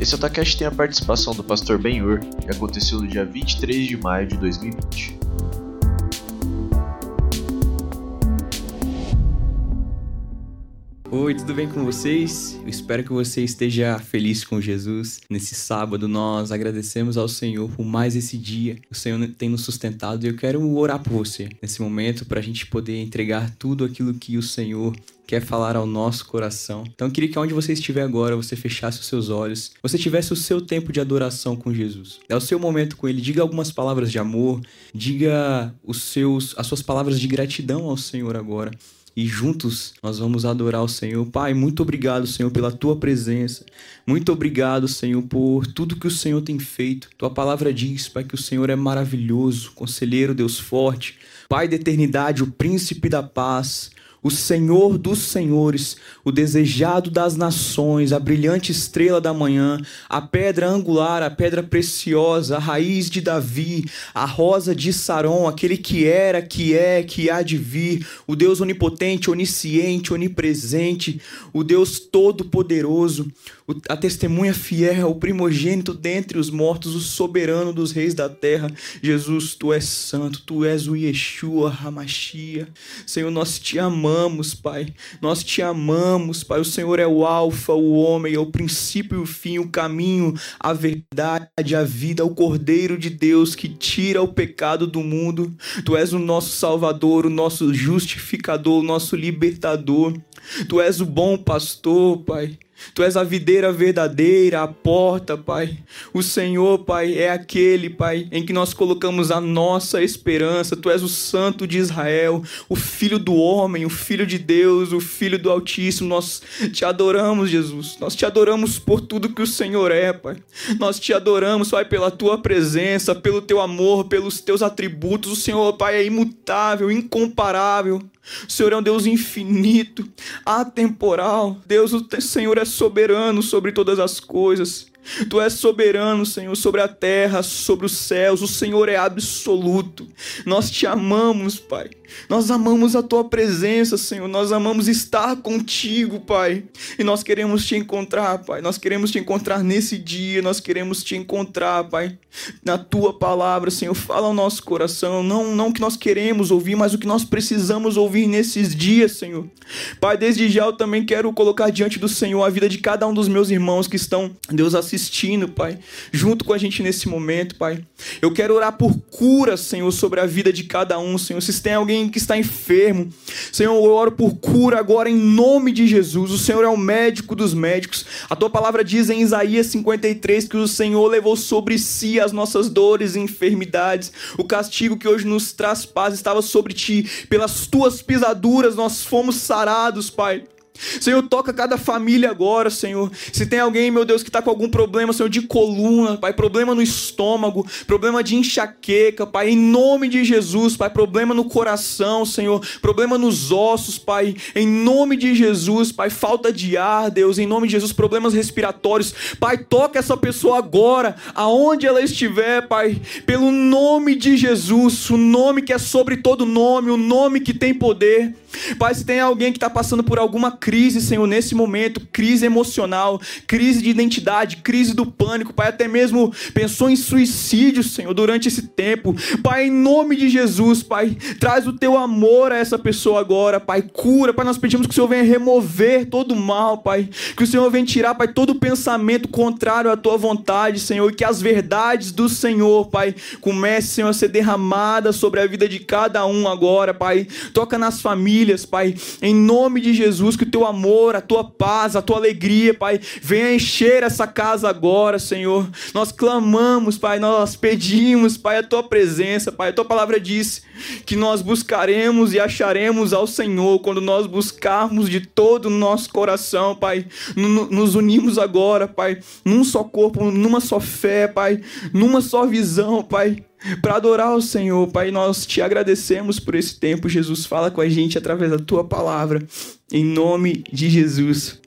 Esse Otacast tem a participação do pastor Ben-Hur, que aconteceu no dia 23 de maio de 2020. Oi, tudo bem com vocês? Eu espero que você esteja feliz com Jesus. Nesse sábado, nós agradecemos ao Senhor por mais esse dia. O Senhor tem nos sustentado e eu quero orar por você nesse momento para a gente poder entregar tudo aquilo que o Senhor quer falar ao nosso coração. Então eu queria que onde você estiver agora, você fechasse os seus olhos, você tivesse o seu tempo de adoração com Jesus. É o seu momento com ele. Diga algumas palavras de amor, diga os seus as suas palavras de gratidão ao Senhor agora e juntos nós vamos adorar o Senhor. Pai, muito obrigado, Senhor, pela tua presença. Muito obrigado, Senhor, por tudo que o Senhor tem feito. Tua palavra diz, Pai, que o Senhor é maravilhoso, conselheiro, Deus forte, Pai da eternidade, o príncipe da paz o Senhor dos senhores, o desejado das nações, a brilhante estrela da manhã, a pedra angular, a pedra preciosa, a raiz de Davi, a rosa de Saron, aquele que era, que é, que há de vir, o Deus onipotente, onisciente, onipresente, o Deus todo-poderoso, a testemunha fiel, o primogênito dentre os mortos, o soberano dos reis da terra. Jesus, tu és santo, tu és o Yeshua Hamashia. Senhor, nós te amamos, Pai. Nós te amamos, Pai. O Senhor é o alfa, o homem, é o princípio e o fim, o caminho, a verdade, a vida, o Cordeiro de Deus que tira o pecado do mundo. Tu és o nosso Salvador, o nosso justificador, o nosso libertador. Tu és o bom pastor, Pai. Tu és a videira verdadeira, a porta, Pai. O Senhor, Pai, é aquele, Pai, em que nós colocamos a nossa esperança. Tu és o Santo de Israel, o Filho do homem, o Filho de Deus, o Filho do Altíssimo. Nós te adoramos, Jesus. Nós te adoramos por tudo que o Senhor é, Pai. Nós te adoramos, Pai, pela tua presença, pelo teu amor, pelos teus atributos. O Senhor, Pai, é imutável, incomparável. O Senhor é um Deus infinito, atemporal. Deus, o Senhor é soberano sobre todas as coisas. Tu és soberano, Senhor, sobre a terra, sobre os céus. O Senhor é absoluto. Nós te amamos, Pai. Nós amamos a tua presença, Senhor. Nós amamos estar contigo, Pai. E nós queremos te encontrar, Pai. Nós queremos te encontrar nesse dia. Nós queremos te encontrar, Pai. Na tua palavra, Senhor. Fala ao nosso coração. Não, não o que nós queremos ouvir, mas o que nós precisamos ouvir nesses dias, Senhor. Pai, desde já eu também quero colocar diante do Senhor a vida de cada um dos meus irmãos que estão, Deus, assistindo, Pai. Junto com a gente nesse momento, Pai. Eu quero orar por cura, Senhor, sobre a vida de cada um, Senhor. Se tem alguém que está enfermo. Senhor, eu oro por cura agora em nome de Jesus. O Senhor é o médico dos médicos. A tua palavra diz em Isaías 53 que o Senhor levou sobre si as nossas dores e enfermidades. O castigo que hoje nos traz paz estava sobre ti. Pelas tuas pisaduras nós fomos sarados, Pai. Senhor, toca cada família agora, Senhor. Se tem alguém, meu Deus, que está com algum problema, Senhor, de coluna, Pai, problema no estômago, problema de enxaqueca, Pai, em nome de Jesus, Pai, problema no coração, Senhor, problema nos ossos, Pai, em nome de Jesus, Pai, falta de ar, Deus, em nome de Jesus, problemas respiratórios, Pai, toca essa pessoa agora, aonde ela estiver, Pai, pelo nome de Jesus, o nome que é sobre todo nome, o nome que tem poder. Pai, se tem alguém que está passando por alguma crise, Senhor, nesse momento, crise emocional, crise de identidade, crise do pânico, Pai, até mesmo pensou em suicídio, Senhor, durante esse tempo. Pai, em nome de Jesus, Pai, traz o teu amor a essa pessoa agora, Pai, cura, Pai, nós pedimos que o Senhor venha remover todo o mal, Pai, que o Senhor venha tirar, Pai, todo pensamento contrário à tua vontade, Senhor, e que as verdades do Senhor, Pai, comecem, Senhor, a ser derramadas sobre a vida de cada um agora, Pai. Toca nas famílias, Pai. Em nome de Jesus, que o teu amor, a tua paz, a tua alegria, Pai, venha encher essa casa agora, Senhor. Nós clamamos, Pai, nós pedimos, Pai, a tua presença, Pai. A tua palavra disse que nós buscaremos e acharemos ao Senhor quando nós buscarmos de todo o nosso coração, Pai. Nos unimos agora, Pai, num só corpo, numa só fé, Pai, numa só visão, Pai para adorar o Senhor. Pai, nós te agradecemos por esse tempo. Jesus, fala com a gente através da tua palavra. Em nome de Jesus.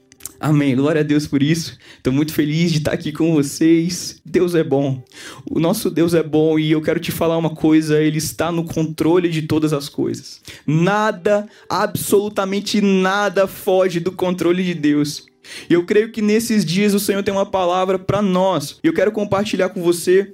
Amém. Glória a Deus por isso. Estou muito feliz de estar aqui com vocês. Deus é bom. O nosso Deus é bom e eu quero te falar uma coisa: Ele está no controle de todas as coisas. Nada, absolutamente nada foge do controle de Deus. E eu creio que nesses dias o Senhor tem uma palavra para nós. Eu quero compartilhar com você.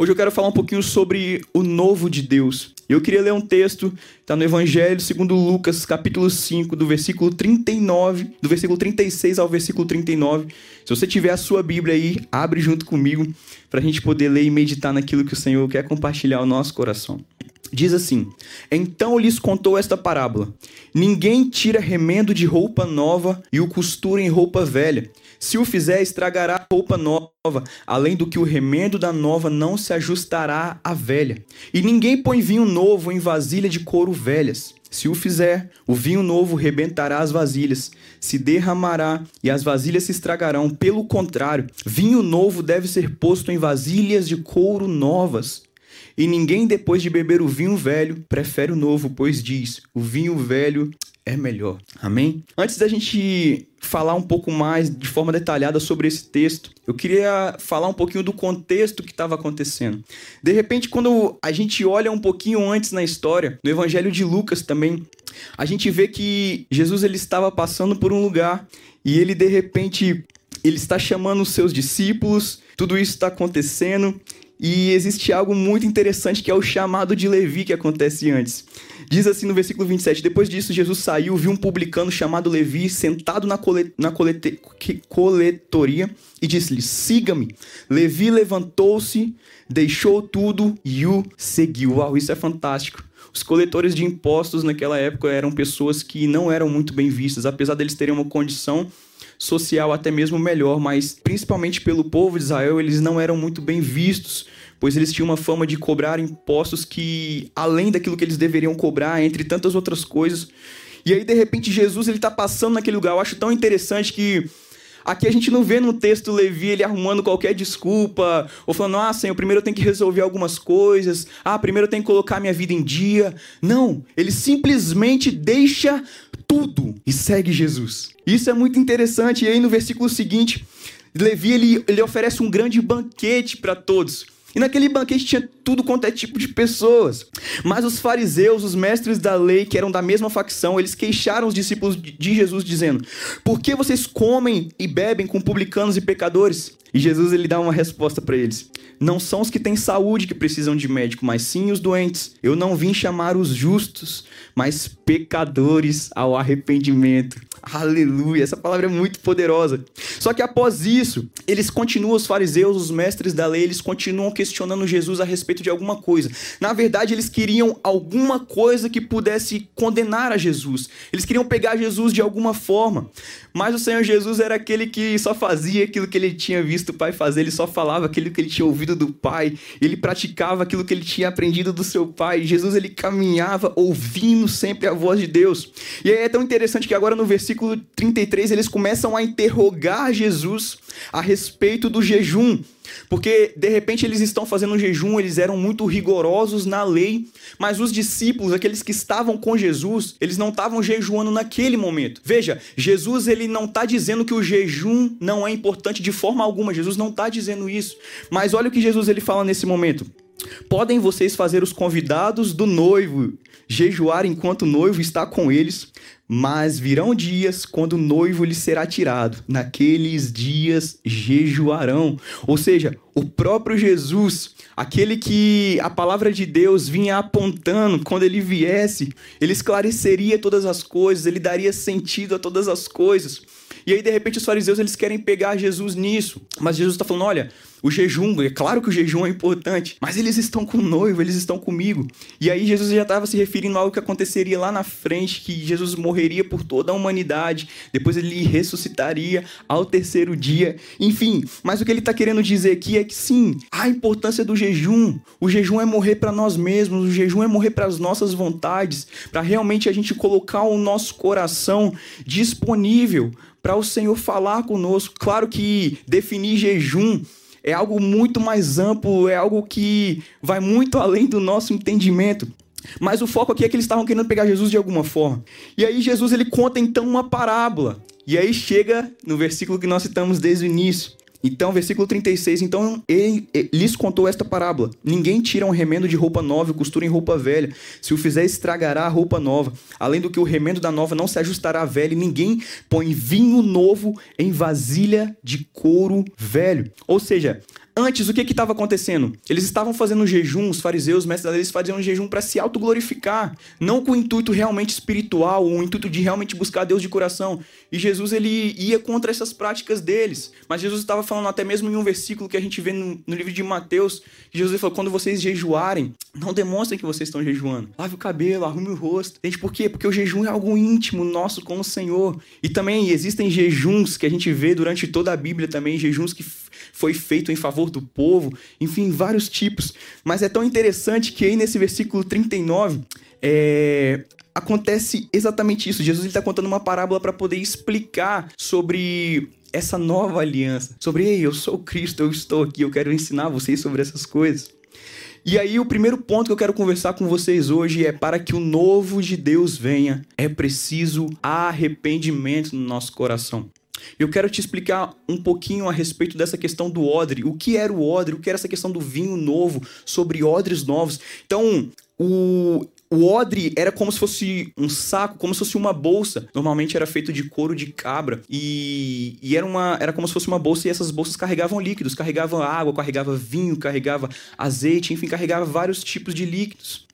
Hoje eu quero falar um pouquinho sobre o novo de Deus. Eu queria ler um texto, está no Evangelho segundo Lucas, capítulo 5, do versículo 39, do versículo 36 ao versículo 39. Se você tiver a sua Bíblia aí, abre junto comigo para a gente poder ler e meditar naquilo que o Senhor quer compartilhar ao nosso coração. Diz assim: Então lhes contou esta parábola: Ninguém tira remendo de roupa nova e o costura em roupa velha. Se o fizer, estragará a roupa nova, além do que o remendo da nova não se ajustará à velha. E ninguém põe vinho novo em vasilha de couro velhas. Se o fizer, o vinho novo rebentará as vasilhas, se derramará e as vasilhas se estragarão. Pelo contrário, vinho novo deve ser posto em vasilhas de couro novas. E ninguém, depois de beber o vinho velho, prefere o novo, pois diz: o vinho velho é melhor. Amém? Antes da gente falar um pouco mais de forma detalhada sobre esse texto, eu queria falar um pouquinho do contexto que estava acontecendo. De repente, quando a gente olha um pouquinho antes na história, no Evangelho de Lucas também, a gente vê que Jesus ele estava passando por um lugar e ele de repente ele está chamando os seus discípulos, tudo isso está acontecendo e existe algo muito interessante que é o chamado de Levi que acontece antes. Diz assim no versículo 27: Depois disso, Jesus saiu, viu um publicano chamado Levi sentado na, na coletoria e disse-lhe: Siga-me. Levi levantou-se, deixou tudo e o seguiu. Uau, isso é fantástico. Os coletores de impostos naquela época eram pessoas que não eram muito bem vistas, apesar deles terem uma condição social até mesmo melhor, mas principalmente pelo povo de Israel, eles não eram muito bem vistos, pois eles tinham uma fama de cobrar impostos que além daquilo que eles deveriam cobrar, entre tantas outras coisas. E aí de repente Jesus ele está passando naquele lugar. Eu acho tão interessante que Aqui a gente não vê no texto Levi ele arrumando qualquer desculpa, ou falando, ah, Senhor, primeiro eu tenho que resolver algumas coisas, ah, primeiro eu tenho que colocar minha vida em dia. Não, ele simplesmente deixa tudo e segue Jesus. Isso é muito interessante. E aí no versículo seguinte, Levi ele, ele oferece um grande banquete para todos. E naquele banquete tinha tudo quanto é tipo de pessoas. Mas os fariseus, os mestres da lei, que eram da mesma facção, eles queixaram os discípulos de Jesus, dizendo: Por que vocês comem e bebem com publicanos e pecadores? E Jesus ele dá uma resposta para eles: Não são os que têm saúde que precisam de médico, mas sim os doentes. Eu não vim chamar os justos, mas pecadores ao arrependimento. Aleluia, essa palavra é muito poderosa. Só que após isso, eles continuam, os fariseus, os mestres da lei, eles continuam questionando Jesus a respeito de alguma coisa. Na verdade, eles queriam alguma coisa que pudesse condenar a Jesus. Eles queriam pegar Jesus de alguma forma. Mas o Senhor Jesus era aquele que só fazia aquilo que ele tinha visto o Pai fazer, ele só falava aquilo que ele tinha ouvido do Pai, ele praticava aquilo que ele tinha aprendido do seu Pai. Jesus ele caminhava ouvindo sempre a voz de Deus. E aí é tão interessante que agora no versículo 33 eles começam a interrogar Jesus a respeito do jejum. Porque de repente eles estão fazendo um jejum, eles eram muito rigorosos na lei, mas os discípulos, aqueles que estavam com Jesus, eles não estavam jejuando naquele momento. Veja, Jesus ele não está dizendo que o jejum não é importante de forma alguma. Jesus não está dizendo isso. Mas olha o que Jesus ele fala nesse momento. Podem vocês fazer os convidados do noivo jejuar enquanto o noivo está com eles, mas virão dias quando o noivo lhe será tirado. Naqueles dias jejuarão. Ou seja, o próprio Jesus, aquele que a palavra de Deus vinha apontando, quando ele viesse, ele esclareceria todas as coisas, ele daria sentido a todas as coisas. E aí, de repente, os fariseus eles querem pegar Jesus nisso. Mas Jesus está falando: olha, o jejum, é claro que o jejum é importante, mas eles estão com o noivo, eles estão comigo. E aí, Jesus já estava se referindo a algo que aconteceria lá na frente: que Jesus morreria por toda a humanidade, depois ele ressuscitaria ao terceiro dia. Enfim, mas o que ele está querendo dizer aqui é que sim, a importância do jejum. O jejum é morrer para nós mesmos, o jejum é morrer para as nossas vontades, para realmente a gente colocar o nosso coração disponível para o Senhor falar conosco. Claro que definir jejum é algo muito mais amplo, é algo que vai muito além do nosso entendimento. Mas o foco aqui é que eles estavam querendo pegar Jesus de alguma forma. E aí Jesus ele conta então uma parábola. E aí chega no versículo que nós citamos desde o início. Então, versículo 36, então ele, ele lhes contou esta parábola: Ninguém tira um remendo de roupa nova e costura em roupa velha. Se o fizer, estragará a roupa nova. Além do que o remendo da nova não se ajustará à velha, e ninguém põe vinho novo em vasilha de couro velho. Ou seja, Antes, o que estava acontecendo? Eles estavam fazendo jejum, os fariseus, os mestres eles faziam um jejum para se autoglorificar, não com o intuito realmente espiritual, o intuito de realmente buscar Deus de coração. E Jesus ele ia contra essas práticas deles. Mas Jesus estava falando até mesmo em um versículo que a gente vê no, no livro de Mateus, Jesus falou: quando vocês jejuarem, não demonstrem que vocês estão jejuando. Lave o cabelo, arrume o rosto. Gente, por quê? Porque o jejum é algo íntimo nosso com o Senhor. E também existem jejuns que a gente vê durante toda a Bíblia também, jejuns que foi feito em favor do povo, enfim, vários tipos. Mas é tão interessante que aí nesse versículo 39, é, acontece exatamente isso. Jesus está contando uma parábola para poder explicar sobre essa nova aliança. Sobre, ei, eu sou Cristo, eu estou aqui, eu quero ensinar vocês sobre essas coisas. E aí, o primeiro ponto que eu quero conversar com vocês hoje é para que o novo de Deus venha, é preciso arrependimento no nosso coração. Eu quero te explicar um pouquinho a respeito dessa questão do odre. O que era o odre? O que era essa questão do vinho novo? Sobre odres novos. Então, o, o odre era como se fosse um saco, como se fosse uma bolsa. Normalmente era feito de couro de cabra. E, e era, uma, era como se fosse uma bolsa e essas bolsas carregavam líquidos. Carregavam água, carregava vinho, carregava azeite, enfim, carregava vários tipos de líquidos.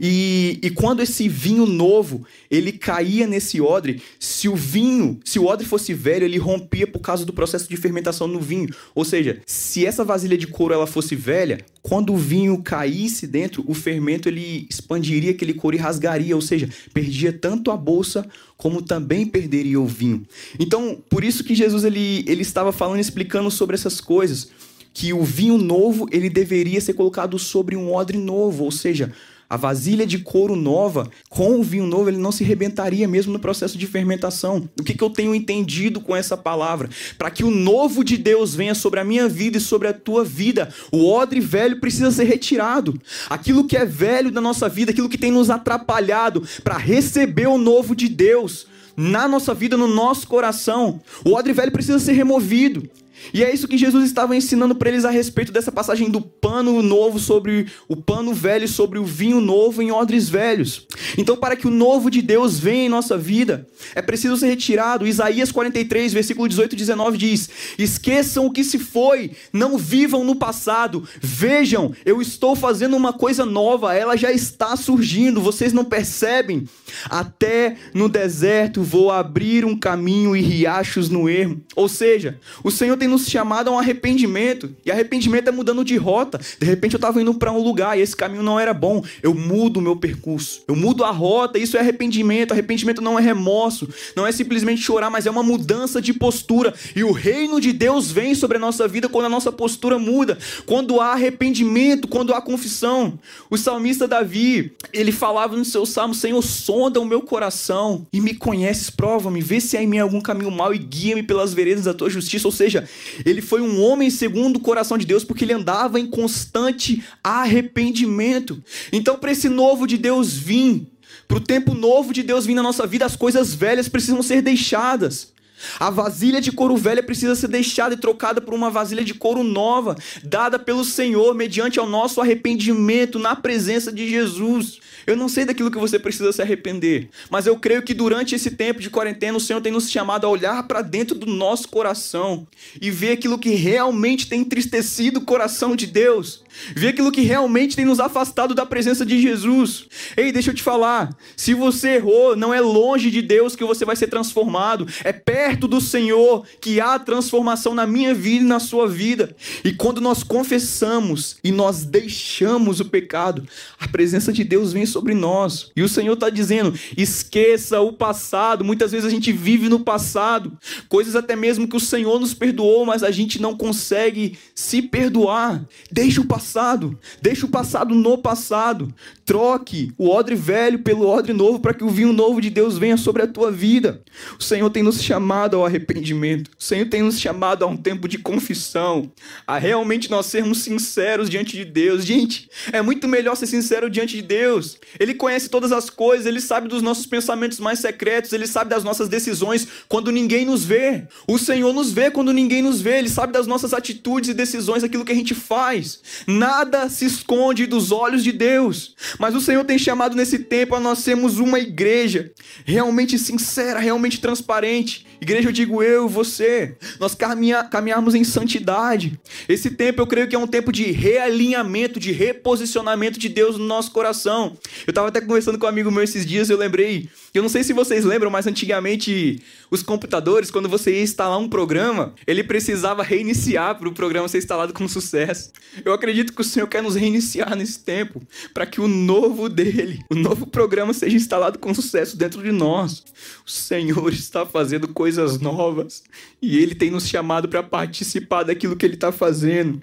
E, e quando esse vinho novo ele caía nesse odre, se o vinho, se o odre fosse velho, ele rompia por causa do processo de fermentação no vinho. Ou seja, se essa vasilha de couro ela fosse velha, quando o vinho caísse dentro, o fermento ele expandiria aquele couro e rasgaria, ou seja, perdia tanto a bolsa como também perderia o vinho. Então, por isso que Jesus ele, ele estava falando, explicando sobre essas coisas, que o vinho novo ele deveria ser colocado sobre um odre novo, ou seja, a vasilha de couro nova, com o vinho novo, ele não se rebentaria mesmo no processo de fermentação. O que, que eu tenho entendido com essa palavra? Para que o novo de Deus venha sobre a minha vida e sobre a tua vida, o odre velho precisa ser retirado. Aquilo que é velho da nossa vida, aquilo que tem nos atrapalhado para receber o novo de Deus na nossa vida, no nosso coração, o odre velho precisa ser removido. E é isso que Jesus estava ensinando para eles a respeito dessa passagem do pano novo sobre o pano velho, sobre o vinho novo em odres velhos. Então, para que o novo de Deus venha em nossa vida, é preciso ser retirado. Isaías 43, versículo 18 e 19 diz: Esqueçam o que se foi, não vivam no passado. Vejam, eu estou fazendo uma coisa nova, ela já está surgindo, vocês não percebem? Até no deserto vou abrir um caminho e riachos no ermo. Ou seja, o Senhor tem nos chamado a um arrependimento. E arrependimento é mudando de rota. De repente eu estava indo para um lugar e esse caminho não era bom. Eu mudo o meu percurso. Eu mudo a rota. Isso é arrependimento. Arrependimento não é remorso. Não é simplesmente chorar, mas é uma mudança de postura. E o reino de Deus vem sobre a nossa vida quando a nossa postura muda. Quando há arrependimento, quando há confissão. O salmista Davi, ele falava no seu salmo: Senhor, sonda o meu coração e me conheces, prova-me, vê se há em mim algum caminho mau e guia-me pelas veredas da tua justiça. Ou seja, ele foi um homem segundo o coração de Deus porque ele andava em constante arrependimento. Então, para esse novo de Deus vir, para o tempo novo de Deus vir na nossa vida, as coisas velhas precisam ser deixadas. A vasilha de couro velha precisa ser deixada e trocada por uma vasilha de couro nova, dada pelo Senhor mediante ao nosso arrependimento na presença de Jesus. Eu não sei daquilo que você precisa se arrepender, mas eu creio que durante esse tempo de quarentena o Senhor tem nos chamado a olhar para dentro do nosso coração e ver aquilo que realmente tem entristecido o coração de Deus ver aquilo que realmente tem nos afastado da presença de Jesus. Ei, deixa eu te falar: se você errou, não é longe de Deus que você vai ser transformado, é perto do Senhor que há transformação na minha vida e na sua vida. E quando nós confessamos e nós deixamos o pecado, a presença de Deus vem sobre nós. E o Senhor está dizendo: esqueça o passado. Muitas vezes a gente vive no passado, coisas até mesmo que o Senhor nos perdoou, mas a gente não consegue se perdoar. Deixa o passado passado, deixa o passado no passado. Troque o odre velho pelo odre novo para que o vinho novo de Deus venha sobre a tua vida. O Senhor tem nos chamado ao arrependimento. O Senhor tem nos chamado a um tempo de confissão, a realmente nós sermos sinceros diante de Deus. Gente, é muito melhor ser sincero diante de Deus. Ele conhece todas as coisas, ele sabe dos nossos pensamentos mais secretos, ele sabe das nossas decisões quando ninguém nos vê. O Senhor nos vê quando ninguém nos vê, ele sabe das nossas atitudes e decisões, aquilo que a gente faz. Nada se esconde dos olhos de Deus. Mas o Senhor tem chamado nesse tempo a nós sermos uma igreja realmente sincera, realmente transparente. Igreja, eu digo eu e você. Nós caminha, caminharmos em santidade. Esse tempo eu creio que é um tempo de realinhamento, de reposicionamento de Deus no nosso coração. Eu estava até conversando com um amigo meu esses dias, eu lembrei. Eu não sei se vocês lembram, mas antigamente os computadores, quando você ia instalar um programa, ele precisava reiniciar para o programa ser instalado com sucesso. Eu acredito que o Senhor quer nos reiniciar nesse tempo, para que o novo dele, o novo programa seja instalado com sucesso dentro de nós. O Senhor está fazendo coisas novas e ele tem nos chamado para participar daquilo que ele está fazendo.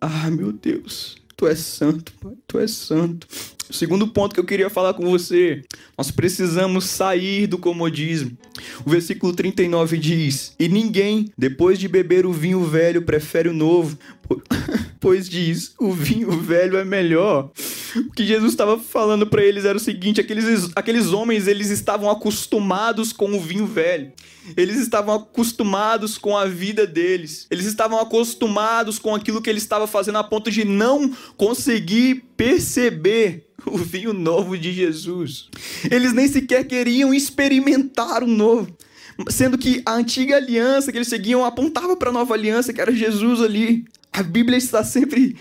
Ah, meu Deus. Tu és santo, Pai. Tu és santo. O segundo ponto que eu queria falar com você, nós precisamos sair do comodismo. O versículo 39 diz: E ninguém, depois de beber o vinho velho, prefere o novo, pois diz: o vinho velho é melhor. O que Jesus estava falando para eles era o seguinte: aqueles, aqueles homens eles estavam acostumados com o vinho velho. Eles estavam acostumados com a vida deles. Eles estavam acostumados com aquilo que ele estava fazendo a ponto de não conseguir perceber o vinho novo de Jesus. Eles nem sequer queriam experimentar o novo. Sendo que a antiga aliança que eles seguiam apontava para a nova aliança, que era Jesus ali. A Bíblia está sempre.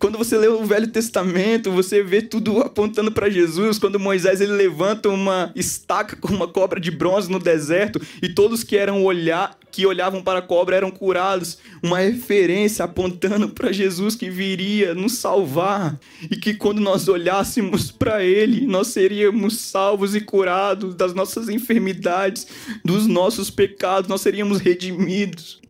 Quando você lê o Velho Testamento, você vê tudo apontando para Jesus. Quando Moisés ele levanta uma estaca com uma cobra de bronze no deserto e todos que eram olhar, que olhavam para a cobra eram curados, uma referência apontando para Jesus que viria nos salvar e que quando nós olhássemos para ele, nós seríamos salvos e curados das nossas enfermidades, dos nossos pecados, nós seríamos redimidos.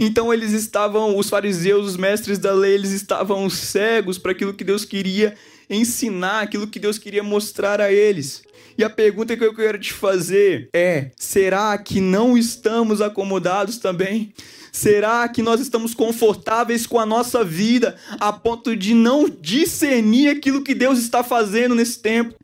Então eles estavam, os fariseus, os mestres da lei, eles estavam cegos para aquilo que Deus queria ensinar, aquilo que Deus queria mostrar a eles. E a pergunta que eu quero te fazer é: será que não estamos acomodados também? Será que nós estamos confortáveis com a nossa vida a ponto de não discernir aquilo que Deus está fazendo nesse tempo?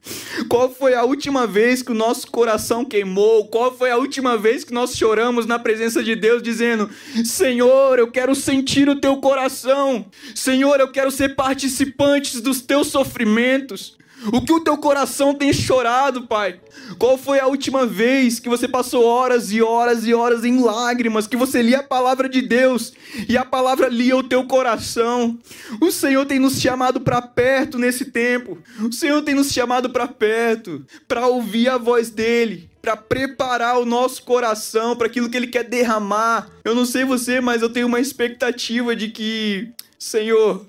Qual foi a última vez que o nosso coração queimou? Qual foi a última vez que nós choramos na presença de Deus dizendo: Senhor, eu quero sentir o teu coração. Senhor, eu quero ser participante dos teus sofrimentos. O que o teu coração tem chorado, Pai? Qual foi a última vez que você passou horas e horas e horas em lágrimas, que você lia a palavra de Deus e a palavra lia o teu coração? O Senhor tem nos chamado para perto nesse tempo. O Senhor tem nos chamado para perto, para ouvir a voz dele, para preparar o nosso coração para aquilo que ele quer derramar. Eu não sei você, mas eu tenho uma expectativa de que Senhor,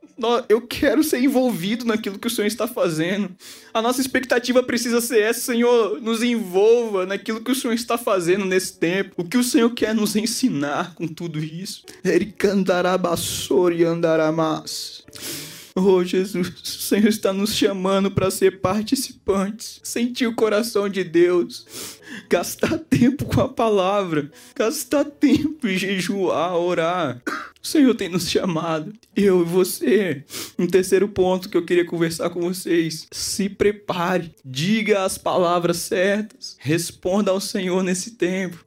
eu quero ser envolvido naquilo que o Senhor está fazendo. A nossa expectativa precisa ser essa, Senhor, nos envolva naquilo que o Senhor está fazendo nesse tempo. O que o Senhor quer nos ensinar com tudo isso. Ericandarabassori andaramas. Oh Jesus, o Senhor está nos chamando para ser participantes, sentir o coração de Deus, gastar tempo com a palavra, gastar tempo em jejuar, orar. O Senhor tem nos chamado, eu e você. Um terceiro ponto que eu queria conversar com vocês: se prepare, diga as palavras certas, responda ao Senhor nesse tempo.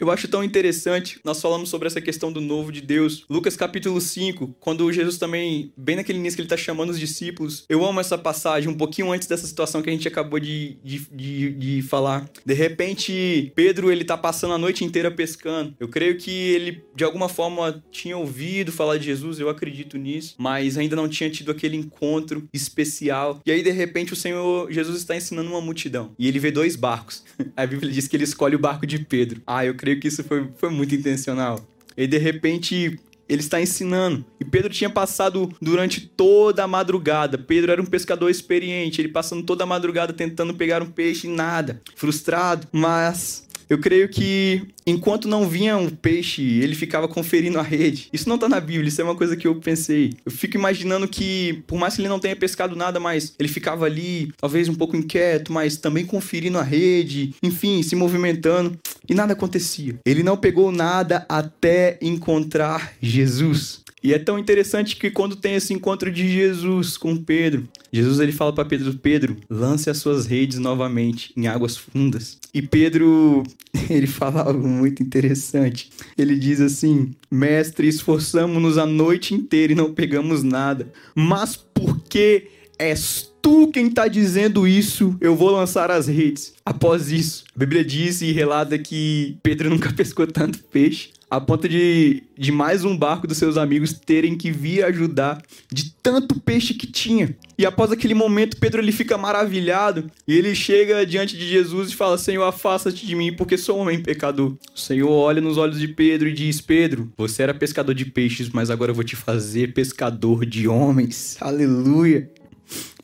Eu acho tão interessante, nós falamos sobre essa questão do novo de Deus. Lucas capítulo 5, quando Jesus também, bem naquele início que ele está chamando os discípulos. Eu amo essa passagem, um pouquinho antes dessa situação que a gente acabou de, de, de, de falar. De repente, Pedro, ele tá passando a noite inteira pescando. Eu creio que ele, de alguma forma, tinha ouvido falar de Jesus, eu acredito nisso, mas ainda não tinha tido aquele encontro especial. E aí, de repente, o Senhor Jesus está ensinando uma multidão. E ele vê dois barcos. A Bíblia diz que ele escolhe o barco de Pedro. Ah, eu creio creio que isso foi, foi muito intencional. E de repente ele está ensinando. E Pedro tinha passado durante toda a madrugada. Pedro era um pescador experiente, ele passando toda a madrugada tentando pegar um peixe e nada, frustrado. Mas Eu creio que enquanto não vinha um peixe, ele ficava conferindo a rede. Isso não tá na Bíblia, isso é uma coisa que eu pensei. Eu fico imaginando que, por mais que ele não tenha pescado nada, mas ele ficava ali, talvez um pouco inquieto, mas também conferindo a rede, enfim, se movimentando, e nada acontecia. Ele não pegou nada até encontrar Jesus. E é tão interessante que quando tem esse encontro de Jesus com Pedro, Jesus ele fala para Pedro: Pedro, lance as suas redes novamente em águas fundas. E Pedro, ele fala algo muito interessante. Ele diz assim: Mestre, esforçamos-nos a noite inteira e não pegamos nada. Mas porque és tu quem está dizendo isso, eu vou lançar as redes. Após isso, a Bíblia diz e relata que Pedro nunca pescou tanto peixe a ponto de, de mais um barco dos seus amigos terem que vir ajudar de tanto peixe que tinha. E após aquele momento, Pedro ele fica maravilhado e ele chega diante de Jesus e fala: Senhor, afasta-te de mim, porque sou um homem pecador. O Senhor olha nos olhos de Pedro e diz: Pedro, você era pescador de peixes, mas agora eu vou te fazer pescador de homens. Aleluia.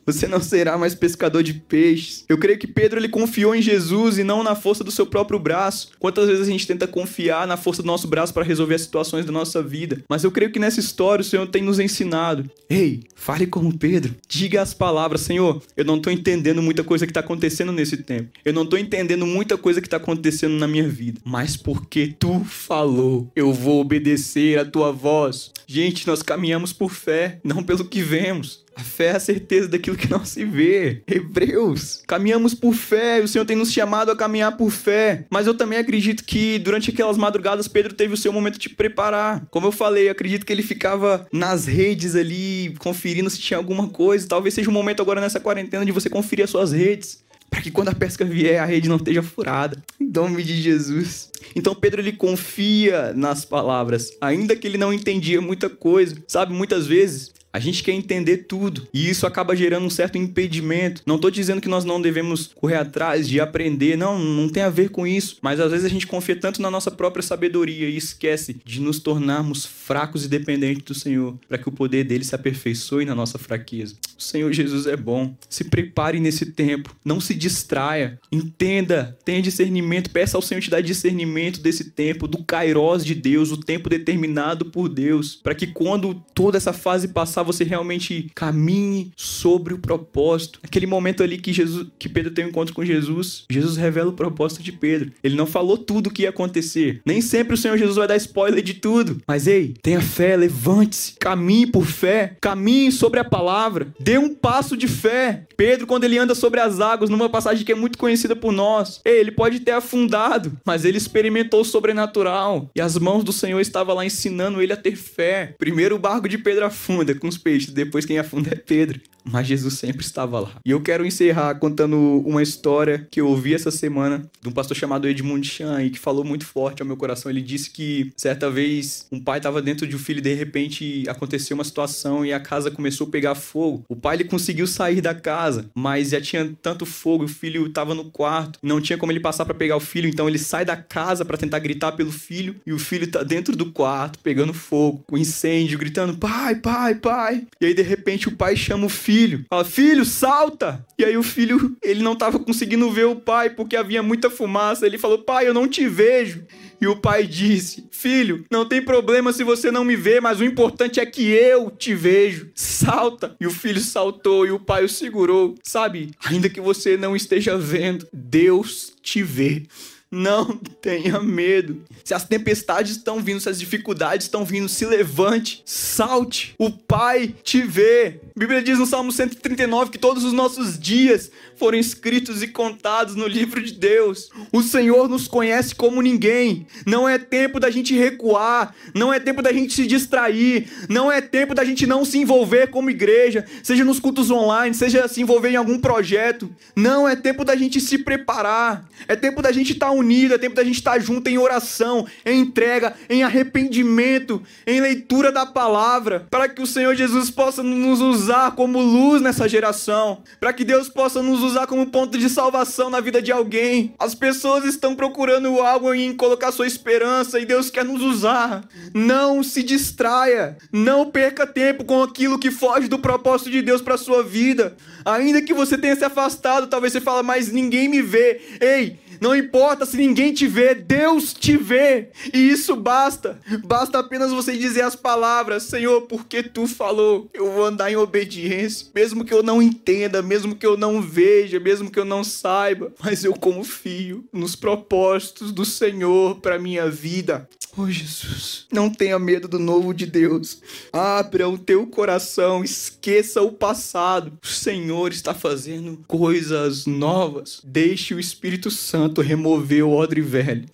Você não será mais pescador de peixes. Eu creio que Pedro ele confiou em Jesus e não na força do seu próprio braço. Quantas vezes a gente tenta confiar na força do nosso braço para resolver as situações da nossa vida? Mas eu creio que nessa história o Senhor tem nos ensinado. Ei, fale como Pedro. Diga as palavras, Senhor. Eu não estou entendendo muita coisa que está acontecendo nesse tempo. Eu não estou entendendo muita coisa que está acontecendo na minha vida. Mas porque tu falou, eu vou obedecer a tua voz. Gente, nós caminhamos por fé, não pelo que vemos. A fé é a certeza daquilo que não se vê. Hebreus. Caminhamos por fé, o Senhor tem nos chamado a caminhar por fé. Mas eu também acredito que durante aquelas madrugadas Pedro teve o seu momento de preparar. Como eu falei, eu acredito que ele ficava nas redes ali, conferindo se tinha alguma coisa. Talvez seja um momento agora nessa quarentena de você conferir as suas redes para que quando a pesca vier a rede não esteja furada. Em nome de Jesus. Então Pedro ele confia nas palavras, ainda que ele não entendia muita coisa. Sabe, muitas vezes a gente quer entender tudo e isso acaba gerando um certo impedimento. Não estou dizendo que nós não devemos correr atrás de aprender, não, não tem a ver com isso. Mas às vezes a gente confia tanto na nossa própria sabedoria e esquece de nos tornarmos fracos e dependentes do Senhor, para que o poder dele se aperfeiçoe na nossa fraqueza. O Senhor Jesus é bom. Se prepare nesse tempo, não se distraia, entenda, tenha discernimento, peça ao Senhor te dar discernimento desse tempo, do Kairos de Deus, o tempo determinado por Deus, para que quando toda essa fase passar você realmente caminhe sobre o propósito. Aquele momento ali que Jesus, que Pedro tem um encontro com Jesus, Jesus revela o propósito de Pedro. Ele não falou tudo o que ia acontecer. Nem sempre o Senhor Jesus vai dar spoiler de tudo. Mas ei, tenha fé, levante-se, caminhe por fé, caminhe sobre a palavra, dê um passo de fé. Pedro, quando ele anda sobre as águas, numa passagem que é muito conhecida por nós, ei, ele pode ter afundado, mas ele experimentou o sobrenatural e as mãos do Senhor estavam lá ensinando ele a ter fé. Primeiro o barco de Pedro afunda com os peixes, depois quem afunda é Pedro. Mas Jesus sempre estava lá. E eu quero encerrar contando uma história que eu ouvi essa semana de um pastor chamado Edmund Chan e que falou muito forte ao meu coração. Ele disse que certa vez um pai estava dentro de um filho e de repente aconteceu uma situação e a casa começou a pegar fogo. O pai ele conseguiu sair da casa, mas já tinha tanto fogo, o filho estava no quarto, não tinha como ele passar para pegar o filho, então ele sai da casa para tentar gritar pelo filho e o filho tá dentro do quarto pegando fogo, com incêndio, gritando: "Pai, pai, pai!" Pai. E aí, de repente, o pai chama o filho. Fala, filho, salta! E aí o filho, ele não tava conseguindo ver o pai porque havia muita fumaça. Ele falou, pai, eu não te vejo. E o pai disse: Filho, não tem problema se você não me vê, mas o importante é que eu te vejo. Salta! E o filho saltou e o pai o segurou. Sabe, ainda que você não esteja vendo, Deus te vê. Não tenha medo. Se as tempestades estão vindo, se as dificuldades estão vindo, se levante, salte. O Pai te vê. A Bíblia diz no Salmo 139 que todos os nossos dias foram escritos e contados no livro de Deus. O Senhor nos conhece como ninguém. Não é tempo da gente recuar, não é tempo da gente se distrair, não é tempo da gente não se envolver como igreja, seja nos cultos online, seja se envolver em algum projeto. Não é tempo da gente se preparar. É tempo da gente estar tá unido, é tempo da gente estar junto em oração, em entrega, em arrependimento, em leitura da palavra, para que o Senhor Jesus possa nos usar como luz nessa geração, para que Deus possa nos usar como ponto de salvação na vida de alguém. As pessoas estão procurando algo em colocar sua esperança e Deus quer nos usar. Não se distraia, não perca tempo com aquilo que foge do propósito de Deus para sua vida. Ainda que você tenha se afastado, talvez você fale, mas ninguém me vê. Ei, Não importa se ninguém te vê, Deus te vê. E isso basta. Basta apenas você dizer as palavras: Senhor, porque tu falou, eu vou andar em obediência, mesmo que eu não entenda, mesmo que eu não veja, mesmo que eu não saiba, mas eu confio nos propósitos do Senhor para minha vida. Oh Jesus, não tenha medo do novo de Deus. Abra o teu coração, esqueça o passado. O Senhor está fazendo coisas novas. Deixe o Espírito Santo remover o odre velho.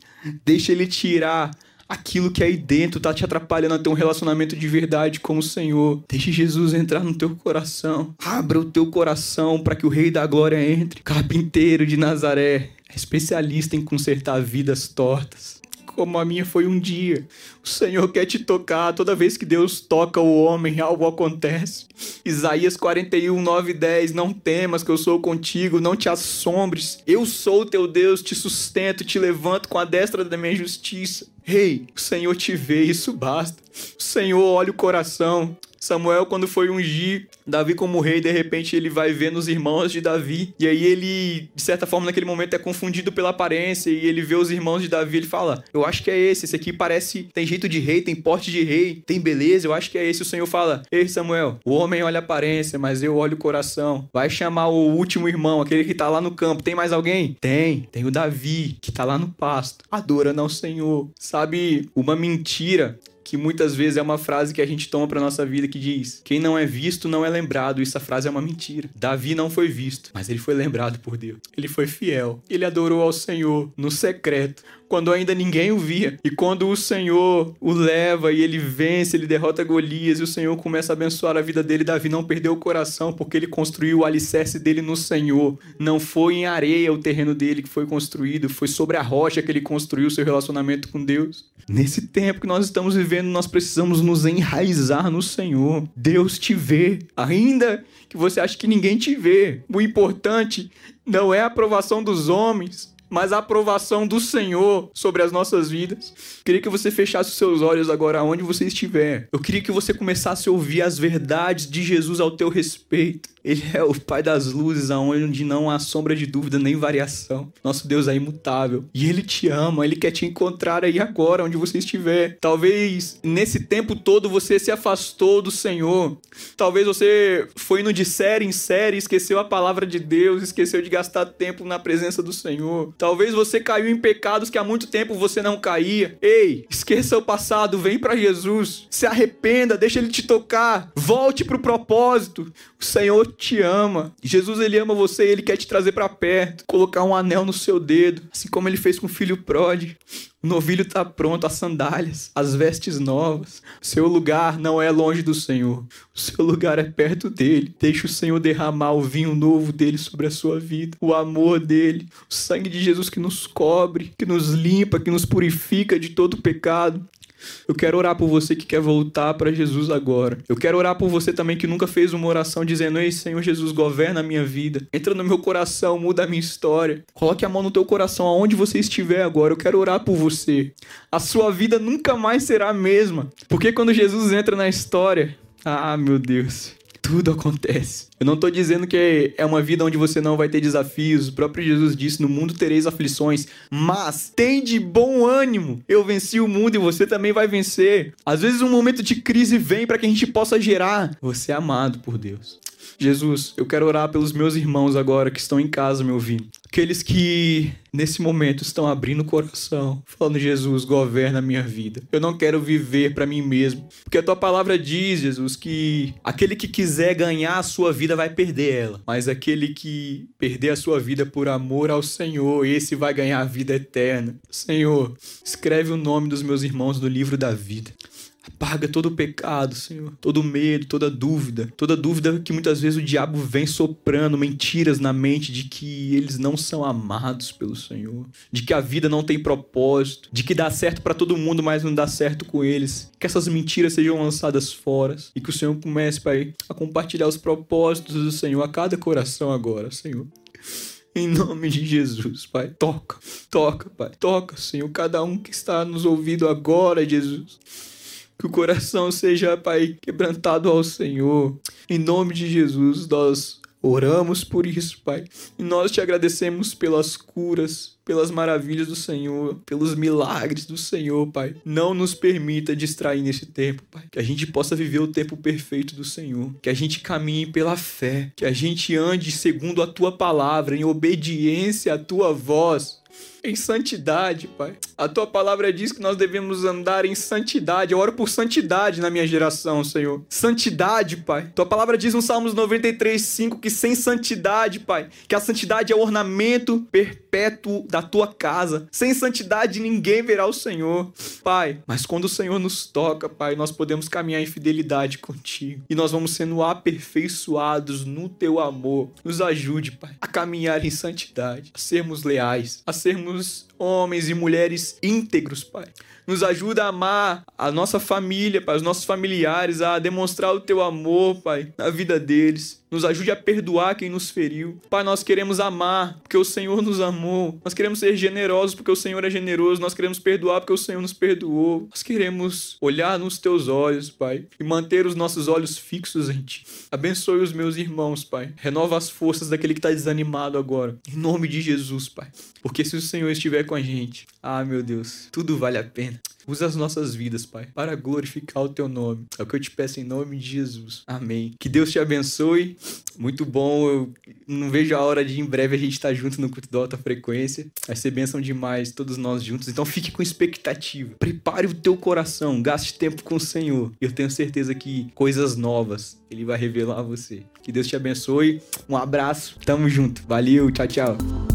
Deixe ele tirar aquilo que aí dentro tá te atrapalhando a ter um relacionamento de verdade com o Senhor. Deixe Jesus entrar no teu coração. Abra o teu coração para que o Rei da Glória entre. Carpinteiro de Nazaré, especialista em consertar vidas tortas como a minha foi um dia. O Senhor quer te tocar. Toda vez que Deus toca o homem, algo acontece. Isaías 41, 9 e 10. Não temas que eu sou contigo, não te assombres. Eu sou o teu Deus, te sustento, te levanto com a destra da minha justiça. Rei, hey, o Senhor te vê, isso basta. O Senhor olha o coração. Samuel, quando foi ungir Davi como rei, de repente ele vai ver nos irmãos de Davi. E aí ele, de certa forma, naquele momento é confundido pela aparência. E ele vê os irmãos de Davi. Ele fala: Eu acho que é esse. Esse aqui parece. Tem jeito de rei, tem porte de rei, tem beleza. Eu acho que é esse. O Senhor fala: Ei, Samuel, o homem olha a aparência, mas eu olho o coração. Vai chamar o último irmão, aquele que tá lá no campo. Tem mais alguém? Tem. Tem o Davi, que tá lá no pasto. Adora não, Senhor. Sabe, uma mentira que muitas vezes é uma frase que a gente toma para nossa vida que diz: quem não é visto não é lembrado. Essa frase é uma mentira. Davi não foi visto, mas ele foi lembrado por Deus. Ele foi fiel. Ele adorou ao Senhor no secreto quando ainda ninguém o via. E quando o Senhor o leva e ele vence, ele derrota Golias e o Senhor começa a abençoar a vida dele, Davi não perdeu o coração porque ele construiu o alicerce dele no Senhor. Não foi em areia o terreno dele que foi construído, foi sobre a rocha que ele construiu seu relacionamento com Deus. Nesse tempo que nós estamos vivendo, nós precisamos nos enraizar no Senhor. Deus te vê, ainda que você ache que ninguém te vê. O importante não é a aprovação dos homens, mas a aprovação do Senhor sobre as nossas vidas. Queria que você fechasse os seus olhos agora onde você estiver. Eu queria que você começasse a ouvir as verdades de Jesus ao teu respeito. Ele é o Pai das luzes, aonde não há sombra de dúvida nem variação. Nosso Deus é imutável. E Ele te ama, Ele quer te encontrar aí agora, onde você estiver. Talvez nesse tempo todo você se afastou do Senhor. Talvez você foi indo de série em série, esqueceu a palavra de Deus, esqueceu de gastar tempo na presença do Senhor. Talvez você caiu em pecados que há muito tempo você não caía. Ei, esqueça o passado, vem para Jesus. Se arrependa, deixa Ele te tocar. Volte pro propósito. O Senhor te ama. Jesus, ele ama você e ele quer te trazer para perto, colocar um anel no seu dedo, assim como ele fez com o filho pródigo. O novilho tá pronto, as sandálias, as vestes novas. Seu lugar não é longe do Senhor. O seu lugar é perto dele. Deixe o Senhor derramar o vinho novo dele sobre a sua vida, o amor dele, o sangue de Jesus que nos cobre, que nos limpa, que nos purifica de todo pecado. Eu quero orar por você que quer voltar para Jesus agora. Eu quero orar por você também que nunca fez uma oração dizendo: Ei, Senhor Jesus, governa a minha vida. Entra no meu coração, muda a minha história. Coloque a mão no teu coração aonde você estiver agora. Eu quero orar por você. A sua vida nunca mais será a mesma. Porque quando Jesus entra na história, ah, meu Deus tudo acontece. Eu não tô dizendo que é uma vida onde você não vai ter desafios. O próprio Jesus disse: No mundo tereis aflições, mas tem de bom ânimo. Eu venci o mundo e você também vai vencer. Às vezes, um momento de crise vem para que a gente possa gerar. Você é amado por Deus. Jesus, eu quero orar pelos meus irmãos agora que estão em casa me ouvindo. Aqueles que nesse momento estão abrindo o coração, falando: Jesus, governa a minha vida. Eu não quero viver para mim mesmo. Porque a tua palavra diz, Jesus, que aquele que quiser ganhar a sua vida vai perder ela. Mas aquele que perder a sua vida por amor ao Senhor, esse vai ganhar a vida eterna. Senhor, escreve o nome dos meus irmãos no livro da vida. Apaga todo o pecado, Senhor. Todo medo, toda dúvida. Toda dúvida que muitas vezes o diabo vem soprando mentiras na mente de que eles não são amados pelo Senhor. De que a vida não tem propósito. De que dá certo para todo mundo, mas não dá certo com eles. Que essas mentiras sejam lançadas fora. E que o Senhor comece, Pai, a compartilhar os propósitos do Senhor a cada coração agora, Senhor. Em nome de Jesus, Pai. Toca, toca, Pai. Toca, Senhor. Cada um que está nos ouvindo agora, Jesus. Que o coração seja, Pai, quebrantado ao Senhor. Em nome de Jesus, nós Oramos por isso, Pai. E nós te agradecemos pelas curas, pelas maravilhas do Senhor, pelos milagres do Senhor, Pai. Não nos permita distrair nesse tempo, Pai. Que a gente possa viver o tempo perfeito do Senhor. Que a gente caminhe pela fé. Que a gente ande segundo a tua palavra, em obediência à tua voz em santidade, Pai. A tua palavra diz que nós devemos andar em santidade. Eu oro por santidade na minha geração, Senhor. Santidade, Pai. Tua palavra diz no Salmos 93, 5 que sem santidade, Pai, que a santidade é o ornamento perpétuo da tua casa. Sem santidade ninguém verá o Senhor, Pai. Mas quando o Senhor nos toca, Pai, nós podemos caminhar em fidelidade contigo. E nós vamos sendo aperfeiçoados no teu amor. Nos ajude, Pai, a caminhar em santidade, a sermos leais, a sermos homens e mulheres íntegros, Pai. Nos ajuda a amar a nossa família, Pai, os nossos familiares, a demonstrar o teu amor, Pai, na vida deles. Nos ajude a perdoar quem nos feriu. Pai, nós queremos amar porque o Senhor nos amou. Nós queremos ser generosos porque o Senhor é generoso. Nós queremos perdoar porque o Senhor nos perdoou. Nós queremos olhar nos teus olhos, Pai, e manter os nossos olhos fixos em Ti. Abençoe os meus irmãos, Pai. Renova as forças daquele que está desanimado agora. Em nome de Jesus, Pai. Porque se o Senhor estiver com a gente, ah, meu Deus, tudo vale a pena. Usa as nossas vidas, Pai, para glorificar o teu nome. É o que eu te peço em nome de Jesus. Amém. Que Deus te abençoe. Muito bom. Eu não vejo a hora de em breve a gente estar junto no culto da alta frequência. Vai ser bênção demais, todos nós juntos. Então fique com expectativa. Prepare o teu coração. Gaste tempo com o Senhor. Eu tenho certeza que coisas novas Ele vai revelar a você. Que Deus te abençoe. Um abraço. Tamo junto. Valeu. Tchau, tchau.